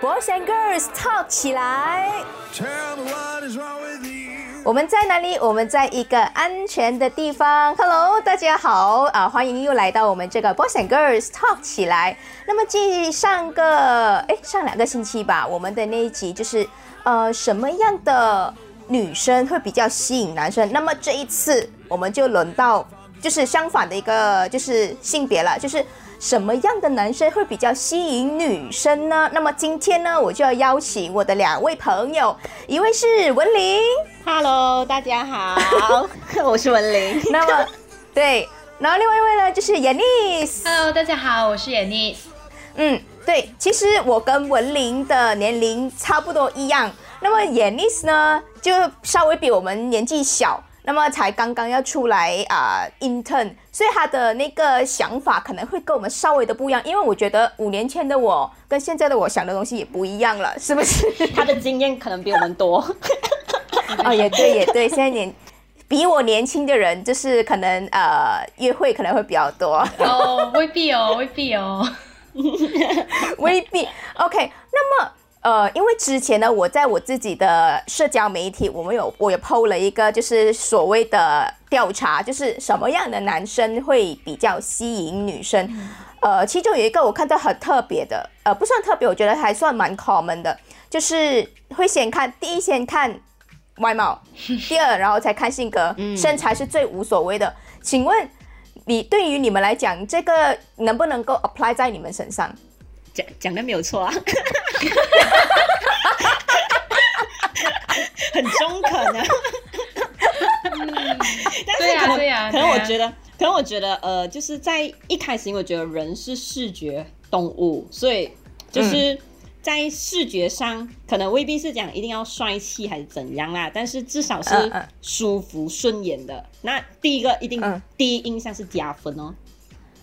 Boys and Girls Talk 起来。我们在哪里？我们在一个安全的地方。Hello，大家好啊、欢迎又来到我们这个 Boys and Girls Talk 起来。那么继上个哎上两个星期吧，我们的那一集就是呃什么样的女生会比较吸引男生？那么这一次我们就轮到就是相反的一个就是性别了，就是。什么样的男生会比较吸引女生呢？那么今天呢，我就要邀请我的两位朋友，一位是文玲，Hello，大家好，我是文玲。那么，对，然后另外一位呢就是 Yanis。Hello，大家好，我是 Yanis。嗯，对，其实我跟文玲的年龄差不多一样。那么 Yanis 呢，就稍微比我们年纪小，那么才刚刚要出来啊、intern，所以他的那个想法可能会跟我们稍微的不一样。因为我觉得五年前的我跟现在的我想的东西也不一样了，是不是？他的经验可能比我们多。啊，也对，也对，现在年比我年轻的人，就是可能呃约会可能会比较多。哦，未必哦，未必哦。未必。OK，那么呃，因为之前呢，我在我自己的社交媒体，我们有我有 PO 了一个就是所谓的调查，就是什么样的男生会比较吸引女生。呃，其中有一个我看到很特别的，呃，不算特别，我觉得还算蛮 common 的，就是会先看第一先看外貌，第二然后才看性格，身材是最无所谓的。请问你对于你们来讲，这个能不能够 apply 在你们身上？讲讲的没有错啊，很中肯啊。但是对啊可能对啊可能我觉得，可能我觉得，呃，就是在一开始，因为我觉得人是视觉动物，所以就是在视觉上，可能未必是讲一定要帅气还是怎样啦，但是至少是舒服顺眼的。那第一个一定、嗯第一印象是加分哦。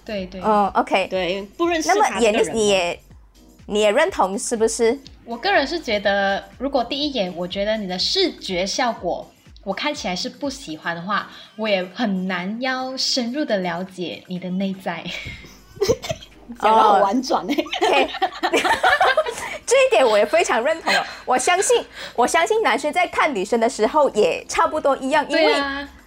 对对，哦，OK。对，不认识那么也也你也认同是不是？我个人是觉得，如果第一眼我觉得你的视觉效果我看起来是不喜欢的话，我也很难要深入的了解你的内在。讲的很婉转哎、OK，这一点我也非常认同哦。我相信，我相信男生在看女生的时候也差不多一样，因为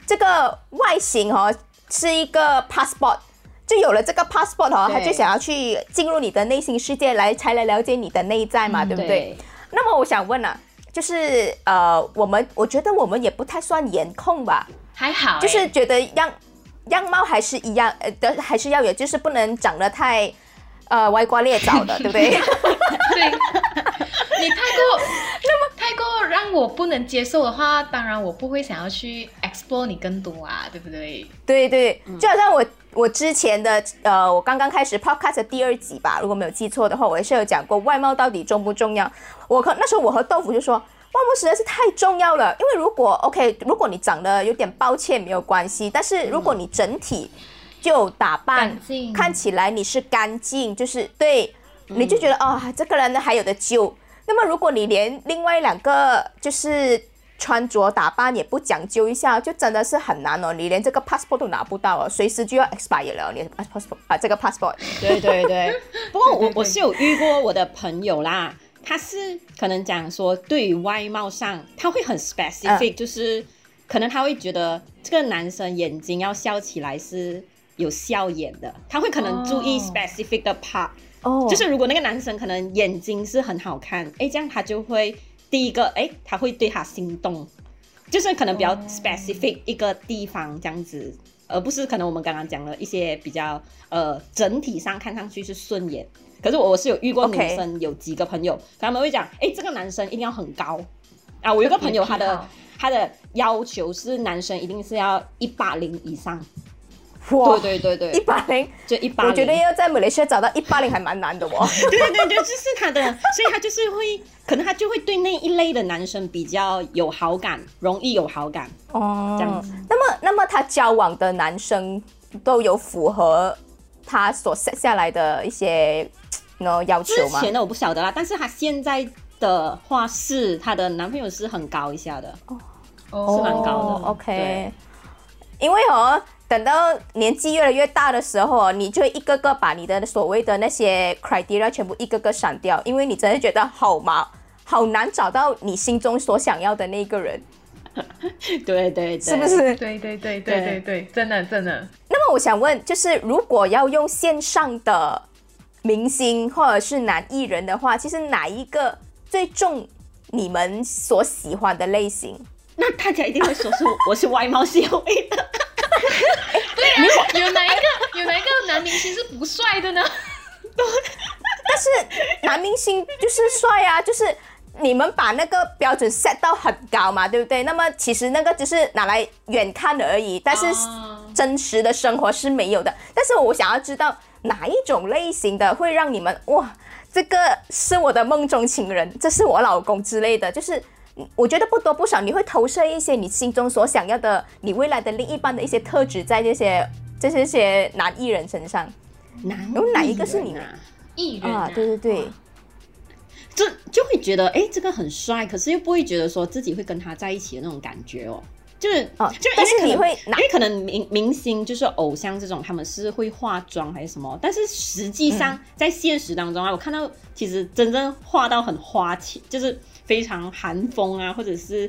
这个外形哦是一个 passport。就有了这个 passport 哦，他就想要去进入你的内心世界来，才来了解你的内在嘛，对不对？那么我想问啊，就是呃，我们我觉得我们也不太算颜控吧，还好欸，就是觉得样样貌还是一样，呃，的还是要有，就是不能长得太呃歪瓜裂枣的，对不对？对，你太过那么太过让我不能接受的话，当然我不会想要去 explore 你更多啊，对不对？对对，就好像我我之前的呃，我刚刚开始 podcast 的第二集吧，如果没有记错的话，我也是有讲过外貌到底重不重要。我可那时候我和豆腐就说。外貌实在是太重要了，因为如果 OK，如果你长得有点抱歉没有关系，但是如果你整体就打扮看起来你是干净，就是对，你就觉得啊、这个人还有的救。那么如果你连另外两个就是穿着打扮也不讲究一下，就真的是很难哦。你连这个 passport 都拿不到哦，随时就要 expire 了，你 passport 啊，这个 passport。对对对，不过我我是有遇过我的朋友啦，他是可能讲说对于外貌上他会很 specific，、就是可能他会觉得这个男生眼睛要笑起来是有笑眼的，他会可能注意哦。specific 的 part，、哦。就是如果那个男生可能眼睛是很好看，哎，这样他就会第一个哎他会对他心动，就是可能比较哦。specific 一个地方这样子。而不是可能我们刚刚讲了一些比较呃整体上看上去是顺眼，可是我我是有遇过女生有几个朋友他们会讲，哎，这个男生一定要很高啊。我有个朋友他的他的要求是男生一定是要一八零以上，哇，对对对一对，八零，就一八零。我觉得要在马来西亚找到一八零还蛮难的哦。对对对，就是他的，所以他就是会，可能他就会对那一类的男生比较有好感，容易有好感。哦这样子那么，那么他交往的男生都有符合他所 set 下来的一些 no 要求吗？之前的我不晓得啦，但是他现在的话是她的男朋友是很高一下的，哦是蛮高的哦 OK，因为哦，等到年纪越来越大的时候哦，你就会一个个把你的所谓的那些 criteria 全部一个个删掉，因为你真的觉得好麻，好难找到你心中所想要的那个人，对对对，是不？是？对对对对对对，真的真的。那么我想问，就是如果要用线上的明星或者是男艺人的话，其实哪一个最重你们所喜欢的类型？那大家一定会说是我是外貌协会的，对啊，有哪一个有哪一个男明星是不帅的呢？但是男明星就是帅啊，就是你们把那个标准 set 到很高嘛，对不对？那么其实那个只是拿来远看而已，但是哦真实的生活是没有的。但是我想要知道哪一种类型的会让你们哇，这个是我的梦中情人，这是我老公之类的，就是。我觉得不多不少，你会投射一些你心中所想要的，你未来的另一半的一些特质在这些这些些男艺人身上男有哪一个是你艺人啊？艺人啊，对对对，这就会觉得哎，诶这个很帅，可是又不会觉得说自己会跟他在一起的那种感觉哦。就是，哦就因但是为可能你会因为可能明明星就是偶像这种，他们是会化妆还是什么，但是实际上嗯在现实当中啊，我看到其实真正化到很花钱，就是非常韩风啊，或者是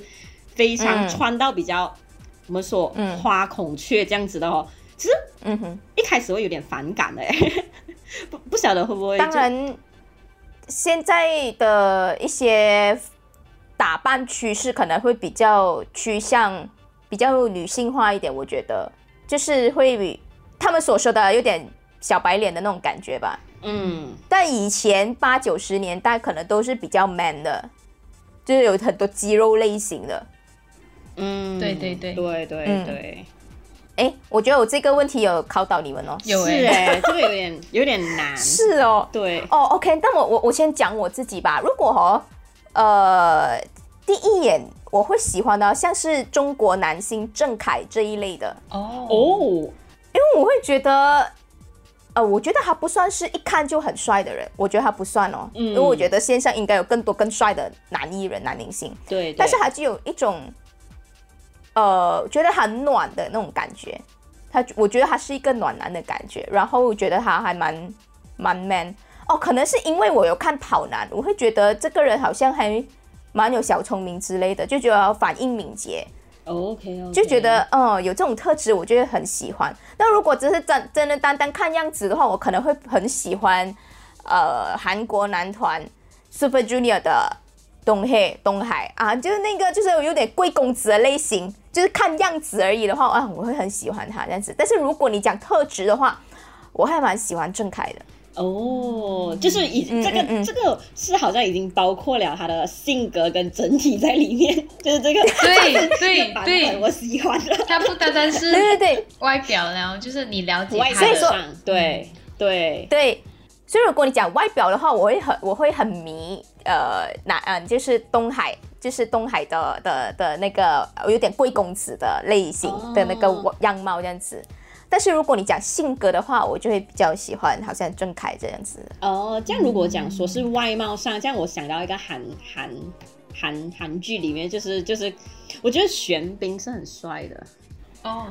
非常嗯穿到比较、我们说嗯花孔雀这样子的哦，其实嗯哼。一开始会有点反感的，哎，不不晓得会不会当然，现在的一些打扮趋势可能会比较趋向比较女性化一点，我觉得就是会比他们所说的有点小白脸的那种感觉吧。嗯。但以前八九十年代可能都是比较 man 的，就是有很多肌肉类型的。嗯，对对对。对对嗯。对，哎，我觉得我这个问题有考倒你们哦。有是哎、哎，这个有点 有点难，是哦，对，哦，OK，那我我我先讲我自己吧。如果哦，呃，第一眼我会喜欢的像是中国男星郑恺这一类的，哦。哦，因为我会觉得，呃，我觉得他不算是一看就很帅的人，我觉得他不算哦，嗯因为我觉得线上应该有更多更帅的男艺人、男明星，对，对但是他就有一种，呃，觉得很暖的那种感觉。他我觉得他是一个暖男的感觉，然后我觉得他还蛮蛮 man 哦，可能是因为我有看跑男，我会觉得这个人好像还蛮有小聪明之类的，就觉得反应敏捷，OK OK，就觉得哦有这种特质，我就会很喜欢。那如果只是真真的单单看样子的话，我可能会很喜欢呃韩国男团 Super Junior 的东黑东海啊，就是那个就是有点贵公子的类型，就是看样子而已的话啊，我会很喜欢他这样子。但是如果你讲特质的话，我还蛮喜欢郑恺的。哦，就是已嗯这个嗯嗯。这个是好像已经包括了他的性格跟整体在里面，就是这个对 这个对版对。本我喜欢的。他不单单是 对对对。外表了，就是你了解外他的所以说对对。对，所以如果你讲外表的话，我会很我会很迷呃哪嗯、就是东海，就是东海的的的那个呃有点贵公子的类型的那个哦。样貌这样子。但是如果你讲性格的话，我就会比较喜欢好像郑恺这样子。哦，这样如果讲说是外貌上，这样我想到一个韩韩韩韩剧里面，就是就是，我觉得玄彬是很帅的，哦，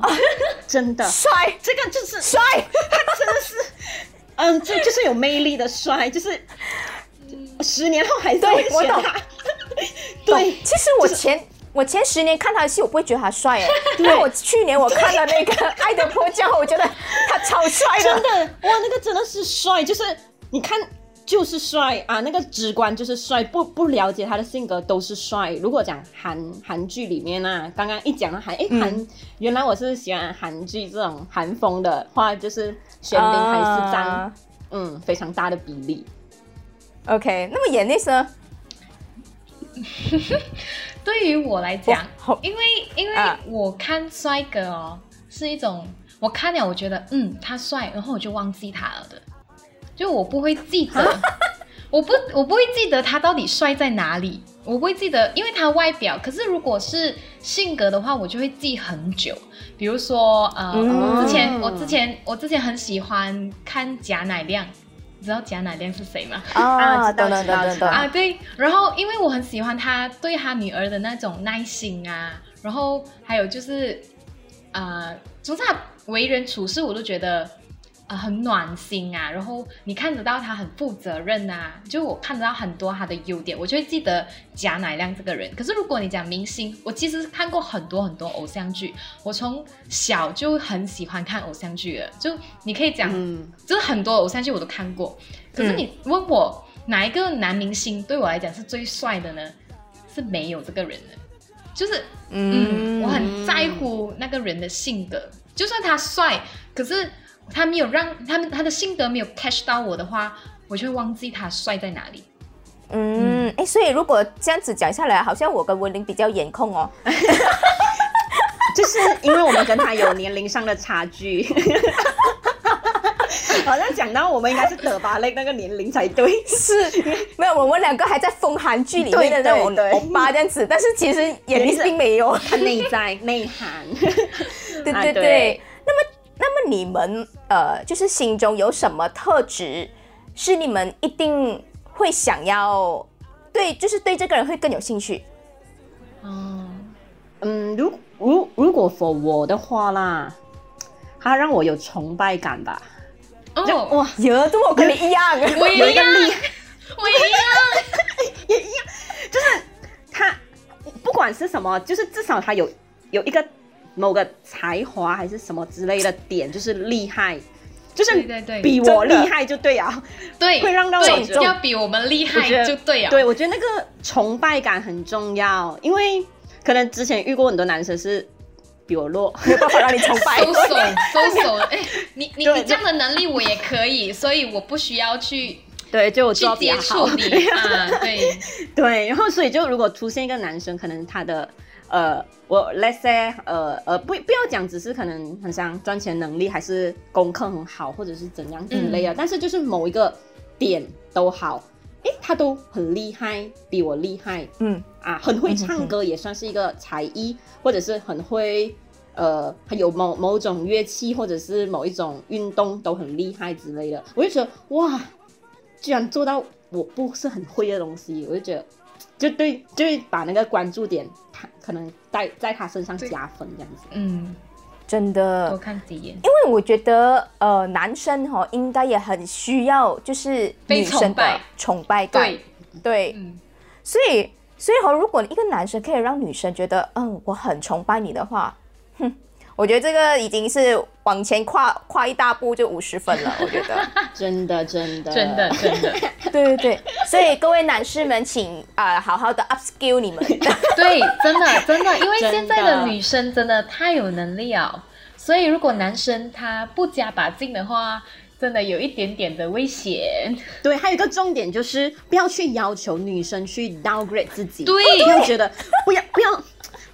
真的，帅这个就是帅，他真的是嗯，这就是有魅力的帅，就是十年后还在我他。对，其实我前我前十年看他的戏，我不会觉得他帅哎，但我去年我看了那个《爱的迫降》，我觉得他超帅的。真的哇，那个真的是帅，就是你看就是帅啊，那个直观就是帅，不不了解他的性格都是帅。如果讲韩韩剧里面啊，刚刚一讲到韩，哎韩、原来我是喜欢韩剧这种韩风的话，就是玄彬还是占、啊嗯非常大的比例。OK，那么演那呢？对于我来讲，因为因为啊。我看帅哥哦，是一种我看了我觉得嗯他帅，然后我就忘记他了的，就我不会记得，我不我不会记得他到底帅在哪里，我不会记得，因为他外表，可是如果是性格的话，我就会记很久。比如说呃，嗯我之前我之前我之前很喜欢看贾乃亮，你知道贾乃亮是谁吗？啊，知道知道知道啊，对，然后因为我很喜欢他对他女儿的那种耐心啊，然后还有就是，呃，总之他为人处事我都觉得。啊、很暖心啊，然后你看得到他很负责任啊，就我看得到很多他的优点，我就会记得贾乃亮这个人。可是如果你讲明星，我其实看过很多很多偶像剧，我从小就很喜欢看偶像剧了，就你可以讲，嗯，就是很多偶像剧我都看过。可是你问我哪一个男明星对我来讲是最帅的呢？是没有这个人的，就是嗯，我很在乎那个人的性格，就算他帅，可是他没有让他们他的性格没有 catch 到我的话，我就会忘记他帅在哪里。嗯，哎，所以如果这样子讲下来，好像我跟文玲比较颜控哦。就是因为我们跟他有年龄上的差距。好像讲到我们应该是德巴类那个年龄才对，是没有，我们两个还在风韩剧里面的那种对对对欧巴这样子，但是其实眼力并没有。他内在内涵。对啊对对。那么，那么你们呃，就是心中有什么特质是你们一定会想要对，就是对这个人会更有兴趣？嗯，嗯，如如如果 for 我的话啦，他让我有崇拜感吧。就哦，哇，有，这我跟你一样。我也一样，有一 样我 也一样。就是他不管是什么，就是至少他有有一个某个才华还是什么之类的点，就是厉害，就是对对对比我厉害就对啊。对，会让到我要比我们厉害就对啊。对，我觉得那个崇拜感很重要，因为可能之前遇过很多男生是比我弱，没有办法让你崇拜。收手，收手！哎，你你你这样的能力我也可以，所以我不需要去对，就我去做得比接触。你啊。对，对，然后所以就如果出现一个男生，可能他的呃，我 let's say 呃呃，不不要讲，只是可能很像赚钱能力，还是功课很好，或者是怎样之类的，但是就是某一个点都好，诶，他都很厉害，比我厉害嗯，啊，很会唱歌也算是一个才艺，或者是很会。呃，还有某某种乐器，或者是某一种运动都很厉害之类的，我就觉得哇，居然做到我不是很会的东西，我就觉得就对，就会把那个关注点，他可能在在他身上加分这样子。嗯，真的多。看几眼。因为我觉得，呃，男生哈、应该也很需要，就是被女生的崇拜崇拜感。对，对，嗯，所以，所以哈，如果一个男生可以让女生觉得，嗯，我很崇拜你的话，哼，我觉得这个已经是往前跨跨一大步，就五十分了。我觉得，真的，真的，真的真的，对对对。所以各位男士们，请啊、好好的 upskill 你们。对，真的真的，因为现在的女生真的太有能力了，所以如果男生他不加把劲的话，真的有一点点的危险。对，还有一个重点就是不要去要求女生去 downgrade 自己，对不要觉得不要不要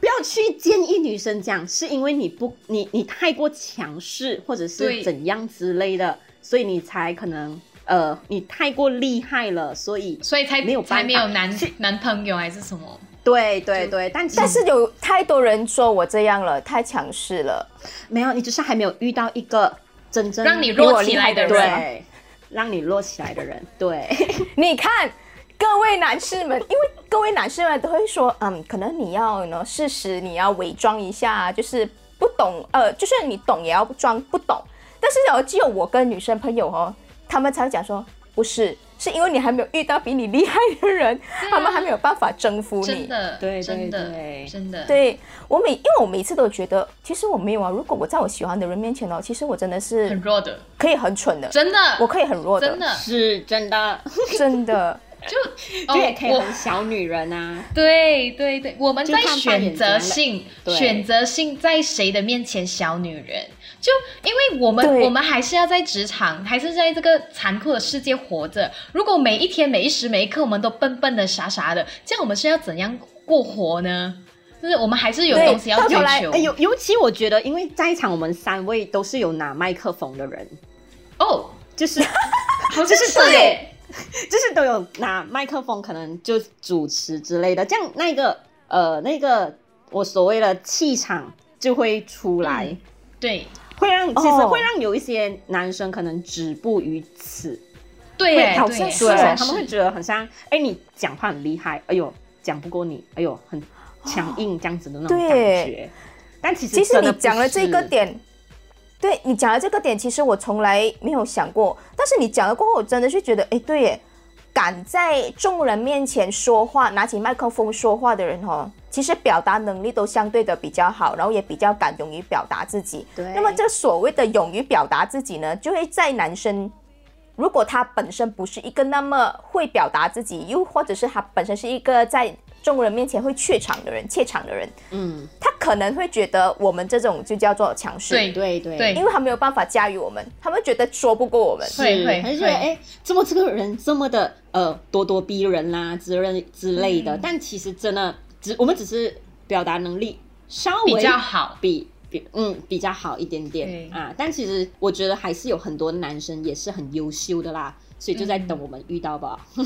不要去建议女生讲，是因为你不你你太过强势或者是怎样之类的，所以你才可能呃你太过厉害了，所以所以才没有才没有男去男朋友还是什么？对对对，但其但是有太多人说我这样了，太强势了。没有，你只是还没有遇到一个真正让你弱起来的人人，对让你弱起来的人，对。你看，各位男士们，因为各位男士们都会说，嗯，可能你要呢，适时你要伪装一下，就是不懂，呃，就算你懂也要装不懂。但是哦，只有我跟女生朋友哦，他们才会讲说，不是，是因为你还没有遇到比你厉害的人，他们还没有办法征服你。真的，对对真的对真的，对我每，因为我每次都觉得，其实我没有啊。如果我在我喜欢的人面前哦，其实我真的是很弱的，可以很蠢的，真的，我可以很弱的，真的是真的，真的。就 就也可以我很小女人啊。对对对，我们在选择性，选择性在谁的面前小女人，就因为我们我们还是要在职场，还是在这个残酷的世界活着。如果每一天每一时每一刻我们都笨笨的傻傻的，这样我们是要怎样过活呢？就是我们还是有东西要追求。哎，尤尤其我觉得，因为在场我们三位都是有拿麦克风的人，哦，就是 好像就是是耶，就是都有拿麦克风，可能就主持之类的，这样那个呃那个我所谓的气场就会出来，嗯对。会让其实哦。会让有一些男生可能止步于此，对好像是对，哦他们会觉得很像，哎，你讲话很厉害，哎呦，讲不过你，哎呦，很强硬这样子的那种感觉。但其实其实你讲了这个，点，对你讲的这个点，其实我从来没有想过，但是你讲了过后，我真的是觉得，哎，对耶，敢在众人面前说话，拿起麦克风说话的人哦，其实表达能力都相对的比较好，然后也比较敢勇于表达自己。对那么这所谓的勇于表达自己呢，就会在男生。如果他本身不是一个那么会表达自己，又或者是他本身是一个在众人面前会怯场的人、怯场的人，嗯，他可能会觉得我们这种就叫做强势。对对对。对。因为他没有办法驾驭我们，他们觉得说不过我们。对对他就觉得会。哎，怎么这个人这么的呃咄咄逼人啦、之类之类的，嗯。但其实真的只我们只是表达能力稍微比较好。比比嗯比较好一点点对。啊，但其实我觉得还是有很多男生也是很优秀的啦，所以就在等我们遇到吧。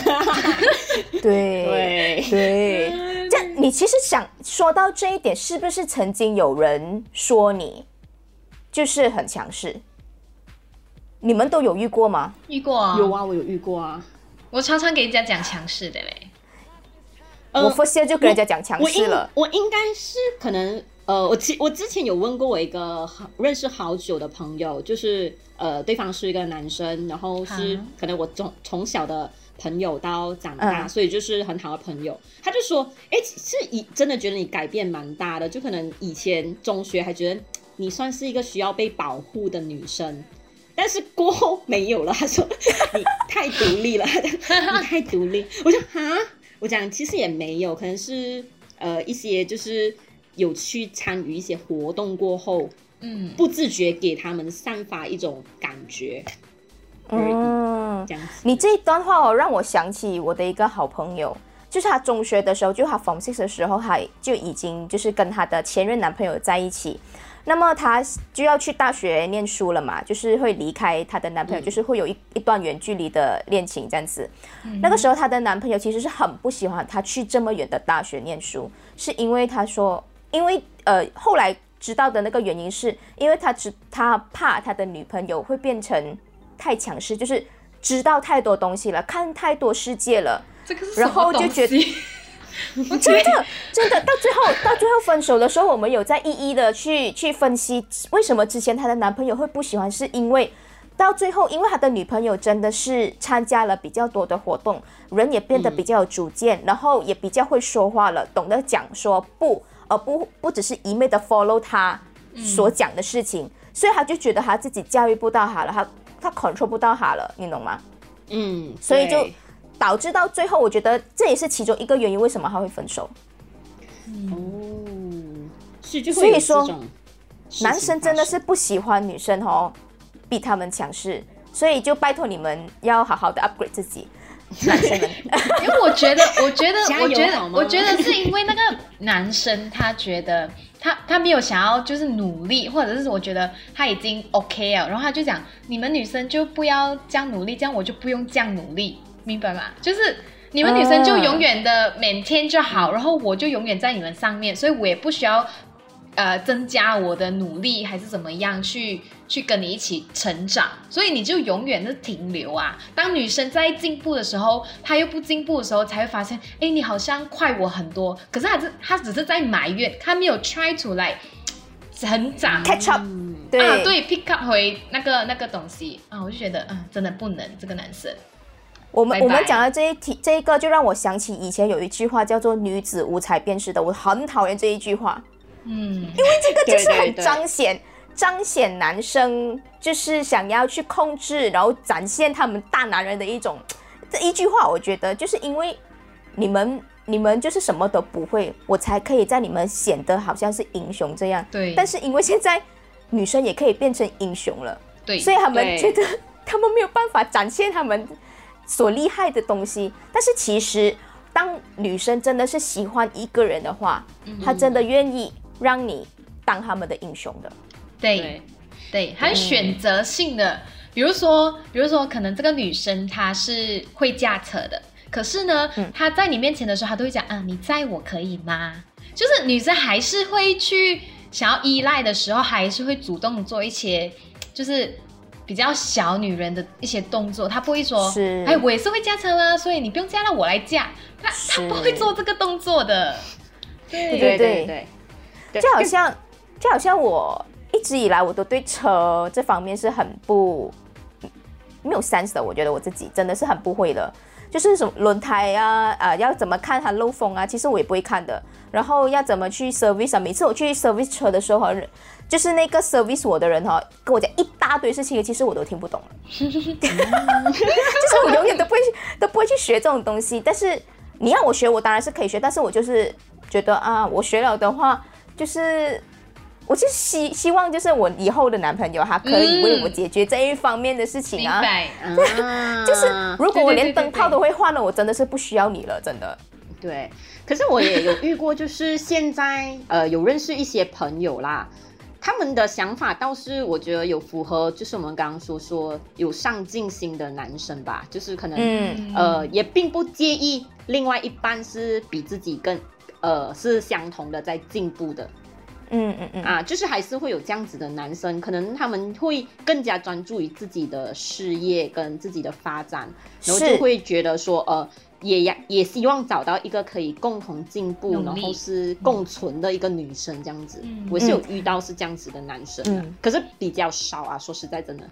对对对，这样你其实想说到这一点，是不是曾经有人说你就是很强势？你们都有遇过吗？遇过啊，有啊，我有遇过啊。我常常给人家讲强势的嘞。呃我 first year 就跟人家讲强势了。我应该是可能呃，我之我之前有问过我一个好认识好久的朋友，就是呃，对方是一个男生，然后是啊可能我从从小的朋友到长大，嗯所以就是很好的朋友。他就说，哎，是以真的觉得你改变蛮大的，就可能以前中学还觉得你算是一个需要被保护的女生。但是过后没有了，他说 你太独立了，你太独立。我就哈，我讲其实也没有，可能是呃一些就是有去参与一些活动过后，嗯，不自觉给他们散发一种感觉，嗯，这样子。你这一段话哦，让我想起我的一个好朋友，就是她中学的时候，就她 Form Six 的时候，还就已经就是跟她的前任男朋友在一起。那么她就要去大学念书了嘛，就是会离开她的男朋友，就是会有一一段远距离的恋情这样子。那个时候她的男朋友其实是很不喜欢她去这么远的大学念书，是因为他说，因为呃后来知道的那个原因是因为他知他怕他的女朋友会变成太强势，就是知道太多东西了，看太多世界了。这个是然后就觉得得，真的，真的，到最后，到最后分手的时候，我们有在一一的去去分析，为什么之前她的男朋友会不喜欢，是因为到最后，因为他的女朋友真的是参加了比较多的活动，人也变得比较有主见，然后也比较会说话了，懂得讲说不，而不不只是一昧的 follow 他所讲的事情，所以他就觉得他自己驾驭不到他了，他他 control 不到他了，你懂吗？嗯，所以就导致到最后，我觉得这也是其中一个原因，为什么他会分手。哦，是就所以说男生真的是不喜欢女生哦，比他们强势，所以就拜托你们要好好的 upgrade 自己，男生们。因为我觉得，我觉得 我觉得，我觉得是因为那个男生他觉得他他没有想要就是努力，或者是我觉得他已经 OK 了，然后他就讲你们女生就不要这样努力，这样我就不用这样努力，明白吗？就是。你们女生就永远的每天就好，然后我就永远在你们上面，所以我也不需要呃增加我的努力还是怎么样去去跟你一起成长，所以你就永远是停留啊。当女生在进步的时候，她又不进步的时候，才会发现，哎，你好像快我很多，可是她只她只是在埋怨，她没有 try 出来成长。catch up，啊，对，pick up 回那个那个东西。啊，我就觉得，嗯，真的不能这个男生，我们我们讲的这一题，这一个就让我想起以前有一句话叫做“女子无才便是德”，我很讨厌这一句话，嗯，因为这个就是很对对对。彰显彰显男生就是想要去控制，然后展现他们大男人的一种这一句话，我觉得就是因为你们你们就是什么都不会，我才可以在你们显得好像是英雄这样。对。但是因为现在女生也可以变成英雄了，对，所以他们觉得 他们没有办法展现他们所厉害的东西。但是其实，当女生真的是喜欢一个人的话，她真的愿意让你当他们的英雄的。对对。对，还有选择性的，比如说，比如说，可能这个女生她是会驾车的，可是呢，她在你面前的时候，她都会讲，啊，你载我可以吗？就是女生还是会去想要依赖的时候，还是会主动做一些，就是比较小女人的一些动作，她不会说，是哎，我也是会驾车啊，所以你不用驾了，我来驾，她她不会做这个动作的，对对。对对对，就好像就好像我一直以来我都对车这方面是很不没有 sense 的，我觉得我自己真的是很不会的，就是什么轮胎啊，啊、要怎么看它漏风啊，其实我也不会看的。然后要怎么去 service 啊？每次我去 service 车的时候，就是那个 service 我的人哈、跟我讲一大堆事情，其实我都听不懂了。就是我永远都不会都不会去学这种东西。但是你要我学，我当然是可以学，但是我就是觉得啊，我学了的话，就是我就希希望就是我以后的男朋友他可以为我解决这一方面的事情啊。对。啊。就是如果我连灯泡都会换了，我真的是不需要你了，真的。对，可是我也有遇过，就是现在呃有认识一些朋友啦，他们的想法倒是我觉得有符合，就是我们刚刚说说有上进心的男生吧，就是可能、嗯。呃也并不介意另外一半是比自己更呃是相同的在进步的嗯嗯嗯，啊，就是还是会有这样子的男生，可能他们会更加专注于自己的事业跟自己的发展，然后就会觉得说呃。也也也希望找到一个可以共同进步，然后是共存的一个女生这样子。嗯我是有遇到是这样子的男生的，嗯可是比较少啊。说实在，真的，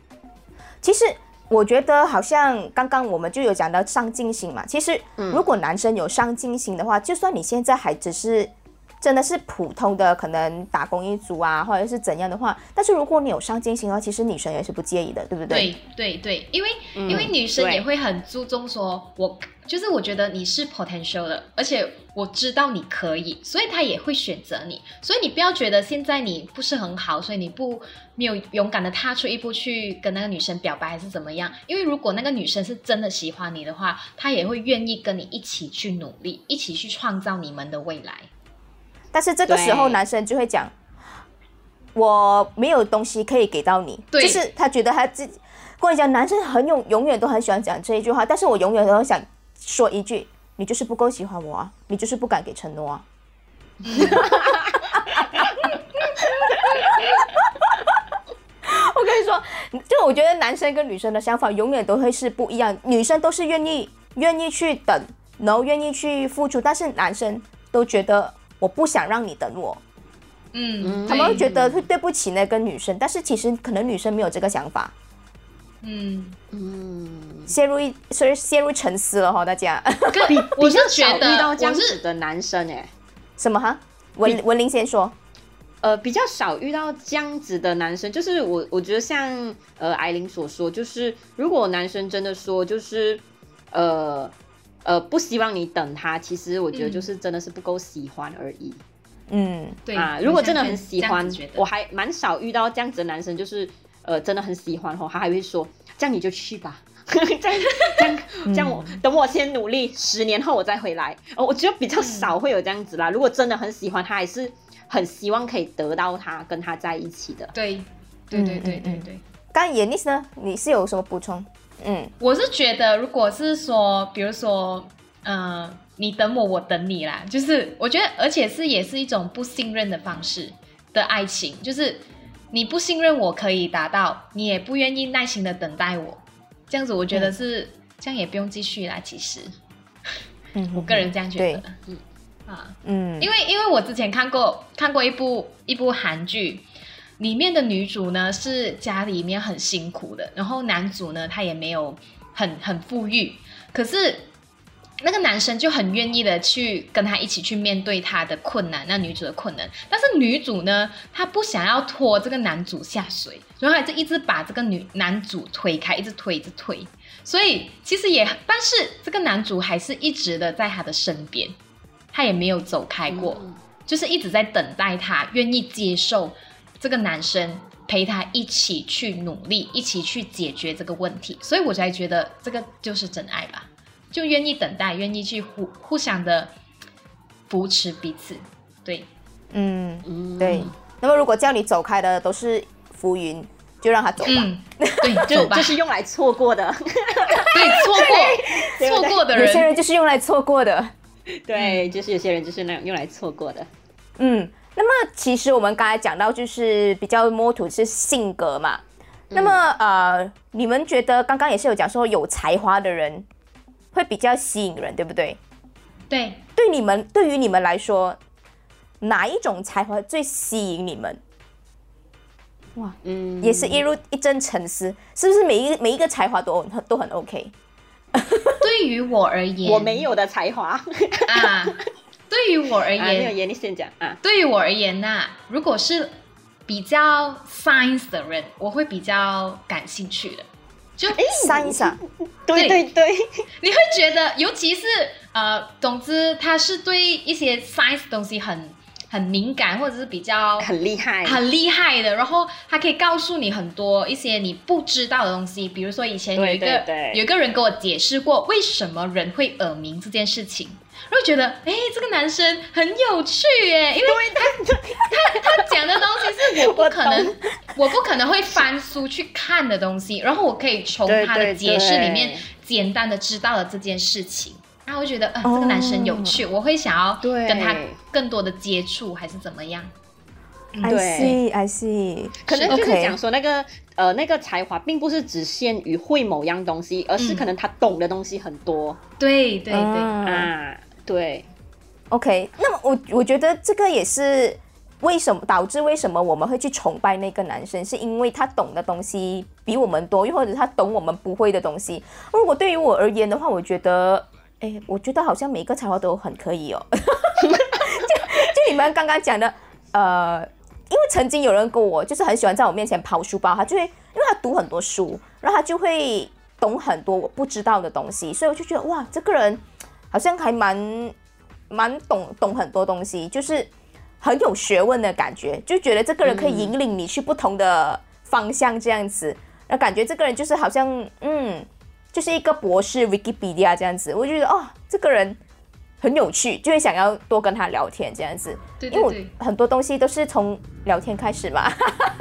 其实我觉得好像刚刚我们就有讲到上进心嘛。其实嗯如果男生有上进心的话，就算你现在还只是真的是普通的可能打工一族啊，或者是怎样的话，但是如果你有上进心的话，其实女生也是不介意的，对不对？对对对，因为、嗯因为女生也会很注重说，我就是我觉得你是 potential 的，而且我知道你可以，所以她也会选择你。所以你不要觉得现在你不是很好，所以你不没有勇敢的踏出一步去跟那个女生表白还是怎么样？因为如果那个女生是真的喜欢你的话，她也会愿意跟你一起去努力，一起去创造你们的未来。但是这个时候男生就会讲，我没有东西可以给到你，对就是他觉得他自己。跟你讲，男生很永永远都很喜欢讲这一句话，但是我永远都想说一句：你就是不够喜欢我啊，你就是不敢给承诺啊。我跟你说，就我觉得男生跟女生的想法永远都会是不一样，女生都是愿意愿意去等，然后愿意去付出，但是男生都觉得我不想让你等我，嗯，他们会觉得会对不起那个女生，但是其实可能女生没有这个想法，嗯，嗯，陷入一所以陷入沉思了哈，大家。比 比较少遇到这样子的男生哎、什么？哈？文文玲先说，呃，比较少遇到这样子的男生，就是我我觉得像呃艾琳所说，就是如果男生真的说就是呃呃不希望你等他，其实我觉得嗯就是真的是不够喜欢而已、嗯，对啊。如果真的很喜欢我还蛮少遇到这样子的男生，就是呃真的很喜欢哦，他还会说这样你就去吧。这样这样这样我，等我先努力，十年后我再回来。哦，我觉得比较少会有这样子啦。如果真的很喜欢他，还是很希望可以得到他，跟他在一起的。对对对对对对。刚演丽呢？你是有什么补充？嗯。我是觉得，如果是说，比如说，呃，你等我，我等你啦，就是我觉得，而且是也是一种不信任的方式的爱情，就是你不信任我可以达到，你也不愿意耐心的等待我，这样子我觉得是、这样也不用继续啦。其实。嗯，我个人这样觉得，嗯。啊，嗯，因为因为我之前看过看过一部一部韩剧，里面的女主呢是家里面很辛苦的，然后男主呢他也没有很很富裕，可是那个男生就很愿意的去跟他一起去面对他的困难，那女主的困难，但是女主呢她不想要拖这个男主下水，然后还是一直把这个女男主推开，一直推，一直推。所以其实也，但是这个男主还是一直的在他的身边，他也没有走开过，嗯就是一直在等待他愿意接受这个男生陪他一起去努力，一起去解决这个问题。所以我才觉得这个就是真爱吧，就愿意等待，愿意去互互相的扶持彼此。对，嗯，嗯对。那么如果叫你走开的都是浮云，就让他走吧。嗯，对，就走吧，就是用来错过的，对错过错过的人有些人，人就是用来错过的。对，就是有些人就是那种用来错过的。嗯，那么其实我们刚才讲到，就是比较摸土是性格嘛。那么呃，你们觉得刚刚也是有讲说有才华的人会比较吸引人，对不对？对。对你们，对于你们来说，哪一种才华最吸引你们？哇，嗯，也是一如一阵沉思，是不是每一个每一个才华都很都很 OK？对于我而言，我没有的才华啊。对于我而啊，没有言，言，你先讲啊。对于我而言呐、如果是比较 science 的人，我会比较感兴趣的。就 science 啊？对对。对对，你会觉得，尤其是呃，总之他是对一些 science 东西很很敏感，或者是比较很厉害，很厉害的，然后他可以告诉你很多一些你不知道的东西，比如说以前有一个对对对。有一个人跟我解释过为什么人会耳鸣这件事情，然后觉得哎这个男生很有趣耶，因为他他他讲的东西是我不可能我我不可能会翻书去看的东西，然后我可以从他的解释里面对。简单的知道了这件事情。然后我觉得，呃，这个男生有趣，我会想要跟他更多的接触，还是怎么样？，I 对。see I see，可能就是讲说那个呃那个才华，并不是只限于会某样东西，而是嗯。可能他懂的东西很多、对对对，嗯啊。对，OK，那么我我觉得这个也是为什么导致为什么我们会去崇拜那个男生，是因为他懂的东西比我们多，又或者他懂我们不会的东西。如果对于我而言的话，我觉得，哎，我觉得好像每个才华都很可以哦。就就你们刚刚讲的，呃，因为曾经有人跟我就是很喜欢在我面前抛书包，他就会因为他读很多书，然后他就会懂很多我不知道的东西，所以我就觉得哇，这个人好像还蛮蛮懂懂很多东西，就是很有学问的感觉，就觉得这个人可以引领你去不同的方向这样子，那、感觉这个人就是好像嗯，就是一个博士 Wikipedia 这样子，我就觉得哦，这个人很有趣，就会想要多跟他聊天这样子，因为我对。对对，很多东西都是从聊天开始嘛，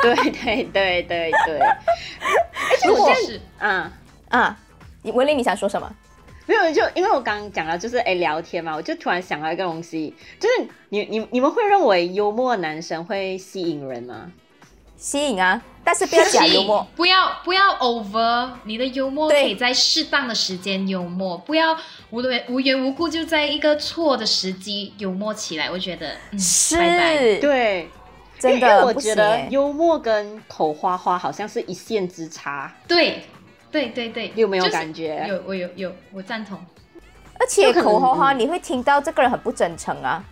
对对对对。对，如果是嗯。啊，文玲你想说什么？没有，就因为我刚刚讲了，就是哎聊天嘛，我就突然想到一个东西，就是你你你们会认为幽默的男生会吸引人吗？吸引啊，但是不要假幽默。不要不要 over，你的幽默可以在适当的时间幽默，不要无缘无缘无故就在一个错的时机幽默起来。我觉得，嗯，是，拜拜对，真因为我的不行觉得欸幽默跟口花花好像是一线之差，对对对对，你有没有就是感觉？有，我有有，我赞同。而且口花花嗯你会听到这个人很不真诚啊。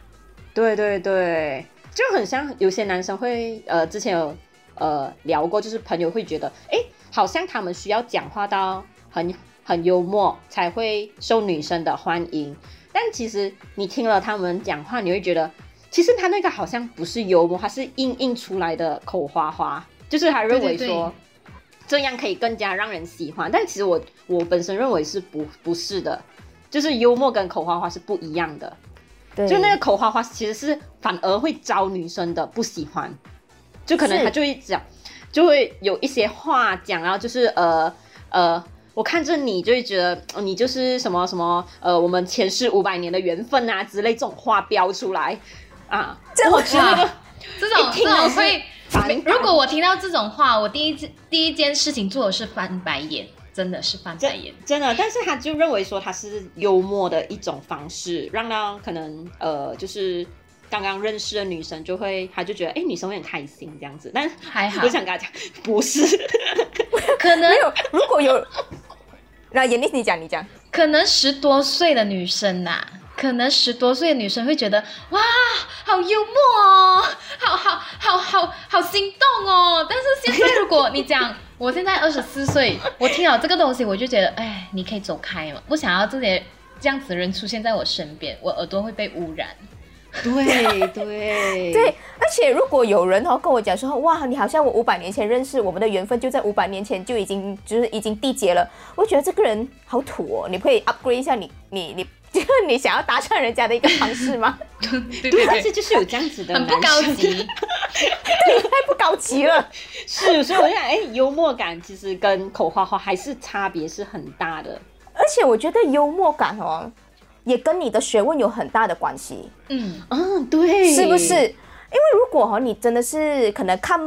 对对对，就很像有些男生会呃，之前有呃聊过，就是朋友会觉得，哎，好像他们需要讲话到很很幽默才会受女生的欢迎，但其实你听了他们讲话，你会觉得，其实他那个好像不是幽默，他是硬硬出来的口花花，就是他认为对对对说。这样可以更加让人喜欢，但其实我我本身认为是不不是的，就是幽默跟口花花是不一样的。对，就那个口花花其实是反而会招女生的不喜欢，就可能他就会讲，就会有一些话讲，然后就是呃呃，我看着你就会觉得、呃你就是什么什么呃，我们前世五百年的缘分啊之类这种话飙出来。啊，这我觉得那个这种这种会反如果我听到这种话，我第一件第一件事情做的是翻白眼，真的是翻白眼。真的，但是他就认为说他是幽默的一种方式，让到可能呃就是。刚刚认识的女生就会，他就觉得，哎、女生会很开心这样子。但是还好我想跟他讲，不是，可能有，如果有，那闫丽你讲，你讲，可能十多岁的女生呐、可能十多岁的女生会觉得哇，好幽默哦，好好好好好心动哦。但是现在如果你讲，我现在二十四岁，我听到这个东西，我就觉得，哎，你可以走开嘛，不想要这些这样子的人出现在我身边，我耳朵会被污染。对对对，而且如果有人哦跟我讲说，哇，你好像我五百年前认识，我们的缘分就在五百年前就已经就是已经缔结了，我觉得这个人好土哦，你可以 upgrade 一下你你你。就是你想要搭讪人家的一个方式吗？对对，对但是就是有这样子的很不高级。太不高级了。是，所以我想，哎、幽默感其实跟口花花还是差别是很大的。而且我觉得幽默感哦，也跟你的学问有很大的关系。嗯，嗯，对，是不是？因为如果哈你真的是可能看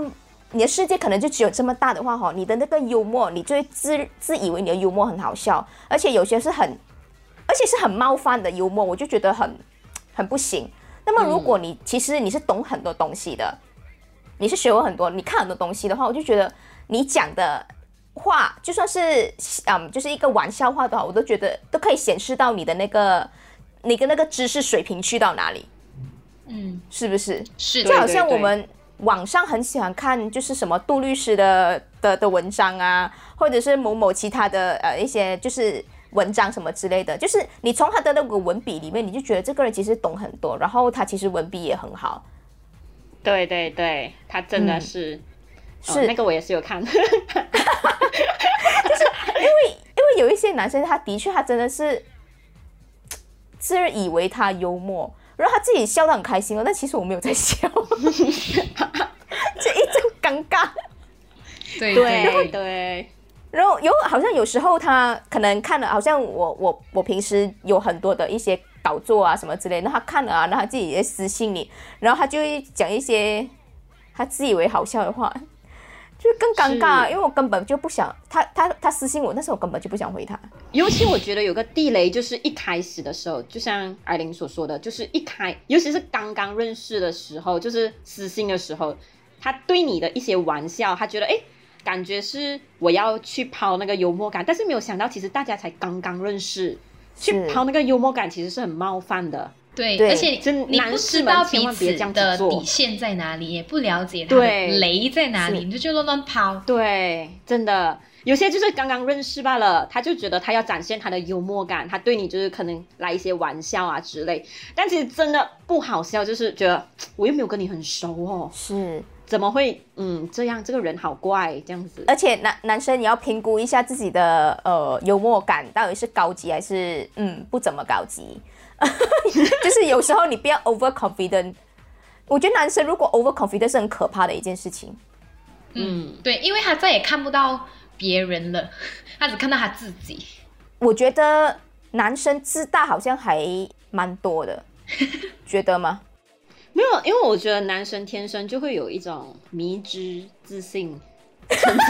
你的世界可能就只有这么大的话哈，你的那个幽默，你就会自自以为你的幽默很好笑，而且有些是很，而且是很冒犯的幽默，我就觉得很很不行。那么如果你、其实你是懂很多东西的，你是学过很多，你看很多东西的话，我就觉得你讲的话，就算是嗯，就是一个玩笑话的话，我都觉得都可以显示到你的那个你跟那个知识水平去到哪里，嗯，是不是？是。的，就好像我们网上很喜欢看，就是什么杜律师的的的文章啊，或者是某某其他的呃一些就是文章什么之类的，就是你从他的那个文笔里面，你就觉得这个人其实懂很多，然后他其实文笔也很好，对对对，他真的嗯。是，哦是。那个我也是有看，就是因为因为有一些男生，他的确他真的是自以为他幽默，然后他自己笑得很开心哦，但其实我没有在笑，就一阵尴尬。对。对对，然后有好像有时候他可能看了，好像我我我平时有很多的一些稿作啊什么之类的，那他看了啊，然后他自己也私信你，然后他就会讲一些他自以为好笑的话，就是更尴尬，因为我根本就不想他他他私信我，但是我根本就不想回他。尤其我觉得有个地雷，就是一开始的时候，就像艾琳所说的，就是一开，尤其是刚刚认识的时候，就是私信的时候，他对你的一些玩笑，他觉得哎。诶感觉是我要去抛那个幽默感，但是没有想到，其实大家才刚刚认识，去是抛那个幽默感，其实是很冒犯的。对，对而且真你不男士们知道彼千万别此这样子做。的底线在哪里，也不了解他的雷在哪里，你就去乱乱抛。对，真的。有些就是刚刚认识罢了，他就觉得他要展现他的幽默感，他对你就是可能来一些玩笑啊之类，但其实真的不好笑，就是觉得我又没有跟你很熟哦，是，怎么会嗯这样？这个人好怪这样子。而且男男生也要评估一下自己的呃幽默感到底是高级还是嗯不怎么高级，就是有时候你不要 over confident。我觉得男生如果 over confident 是很可怕的一件事情。嗯，对，因为他再也看不到别人了，他只看到他自己。我觉得男生自大好像还蛮多的，觉得吗？没有，因为我觉得男生天生就会有一种迷之自信存在，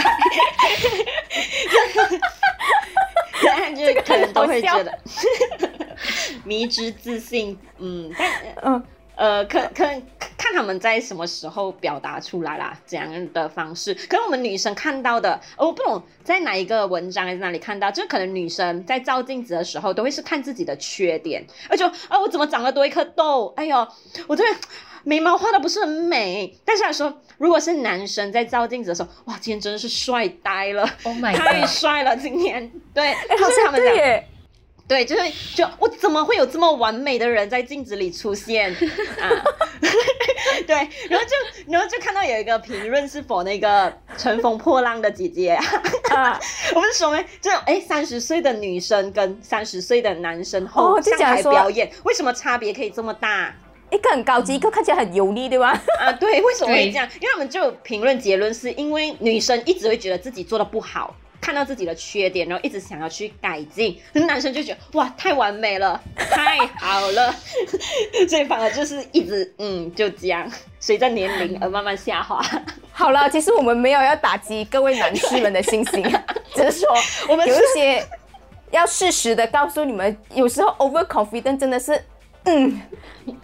对，就是可能都会觉得 迷之自信，嗯，但嗯，呃，可可能看他们在什么时候表达出来啦，怎样的方式。可能我们女生看到的，哦我不懂在哪一个文章还是哪里看到，就可能女生在照镜子的时候，都会是看自己的缺点，而且啊，我怎么长了多一颗痘？哎呦，我这个眉毛画的不是很美。但是来说，如果是男生在照镜子的时候，哇，今天真的是帅呆了 Oh my 太 god！帅了，今天对，好像是他们讲。对就是就我怎么会有这么完美的人在镜子里出现 啊？对，然后就然后就看到有一个评论是否那个乘风破浪的姐姐，啊，我不是说没，就哎三十岁的女生跟三十岁的男生后上台表演，为什么差别可以这么大？一个很高级，一个看起来很油腻，对吧？啊，对，为什么会对这样？因为他们就有评论结论是因为女生一直会觉得自己做的不好，看到自己的缺点，然后一直想要去改进，可是男生就觉得哇太完美了，太好了，所以反而就是一直嗯就这样，随着年龄而慢慢下滑。好了，其实我们没有要打击各位男士们的信心，只是说我们有一些要适时的告诉你们，有时候 over confident 真的是，嗯，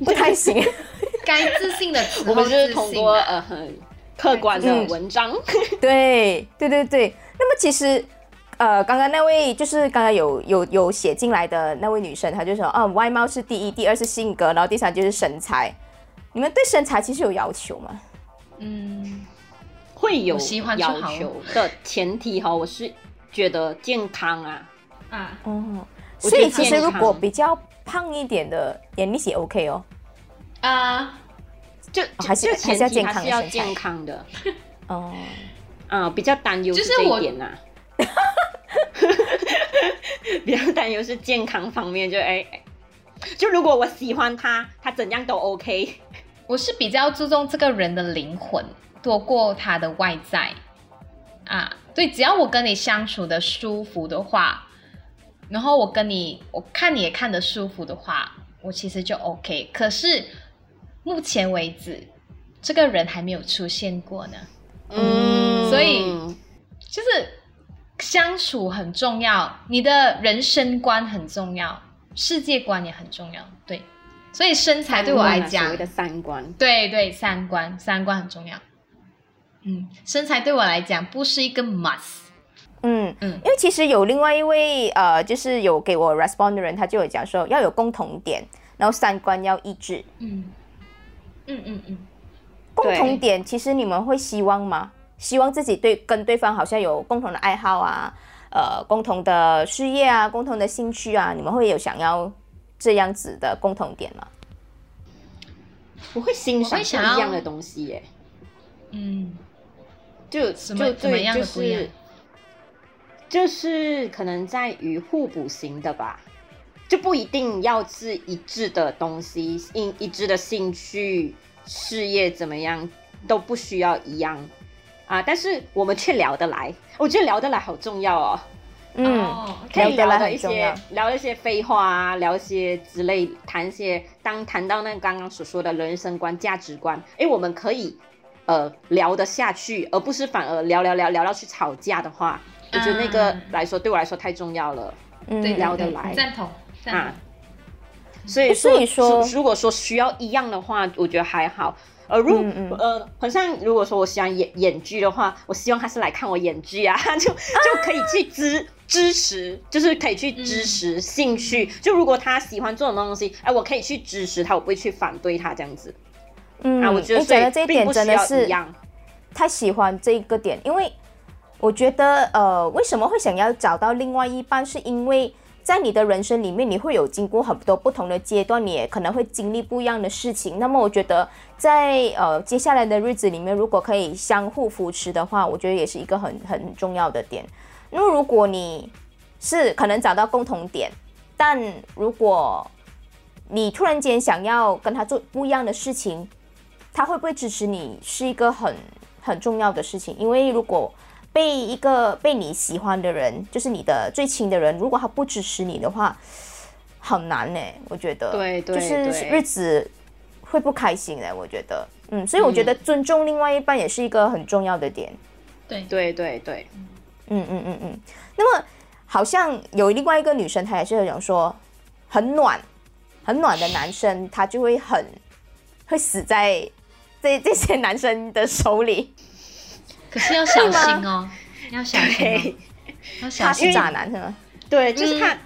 不太行。该自信的时候我们就是通过呃很客观的嗯。文章，对对对对，那么其实。呃，刚刚那位就是刚刚有有有写进来的那位女生，她就说，啊，外貌是第一，第二是性格，然后第三就是身材。你们对身材其实有要求吗？嗯，会有我喜欢要求的前提哈，我是觉得健康啊，啊，哦，所以其实如果比较胖一点的，眼力也 OK 哦。啊，就还是就还是要健前提还是要康的身材健康的。哦，啊、比较担忧这就是我一点呐、比较担忧是健康方面，就哎、哎就如果我喜欢他，他怎样都 OK。我是比较注重这个人的灵魂多过他的外在啊。对，只要我跟你相处的舒服的话，然后我跟你我看你也看得舒服的话，我其实就 OK。可是目前为止，这个人还没有出现过呢。嗯，所以就是相处很重要，你的人生观很重要，世界观也很重要。对，所以身材对我来讲所谓，的三观，对对，三观三观很重要。嗯，身材对我来讲不是一个 must。嗯嗯因为其实有另外一位呃，就是有给我 respond 的人，他就有讲说要有共同点，然后三观要一致。嗯嗯嗯嗯，共同点其实你们会希望吗？希望自己对跟对方好像有共同的爱好啊，呃，共同的事业啊，共同的兴趣啊，你们会有想要这样子的共同点吗？我会欣赏不一样的东西耶，嗯，就什么就对，就是就是可能在于互补型的吧，就不一定要是一致的东西，一一致的兴趣、事业怎么样都不需要一样。啊，但是我们却聊得来，我觉得聊得来好重要哦。嗯，哦可以聊得来的一些聊一些废话啊，聊一些之类，谈一些当谈到那刚刚所说的人生观、价值观，哎，我们可以呃聊得下去，而不是反而聊聊聊聊到去吵架的话，我觉得那个嗯。来说对我来说太重要了。嗯。对，聊得来。赞同赞啊同。。所以说，所以说如如果说需要一样的话，我觉得还好。呃，如、嗯嗯呃，好像如果说我喜欢演演剧的话，我希望他是来看我演剧啊，就就可以去支支持，就是可以去支持兴趣。就如果他喜欢这种东西，哎，我可以去支持他，我不会去反对他这样子、嗯，啊。我觉得这一点真的是一样。太喜欢这一个点，因为我觉得，呃，为什么会想要找到另外一半，是因为在你的人生里面，你会有经过很多不同的阶段，你也可能会经历不一样的事情。那么，我觉得在呃接下来的日子里面，如果可以相互扶持的话，我觉得也是一个很很重要的点。那么，如果你是可能找到共同点，但如果你突然间想要跟他做不一样的事情，他会不会支持你是一个很很重要的事情，因为如果被一个被你喜欢的人，就是你的最亲的人，如果他不支持你的话，很难呢。我觉得，对对就是日子会不开心的。我觉得，嗯，所以我觉得尊重另外一半也是一个很重要的点。对对对对，嗯嗯嗯嗯。那么好像有另外一个女生，她也是有讲说，很暖、很暖的男生，他就会很会死在这 这些男生的手里。可是要小心哦，要小心哦，要小心。渣男是吗？对，就是他、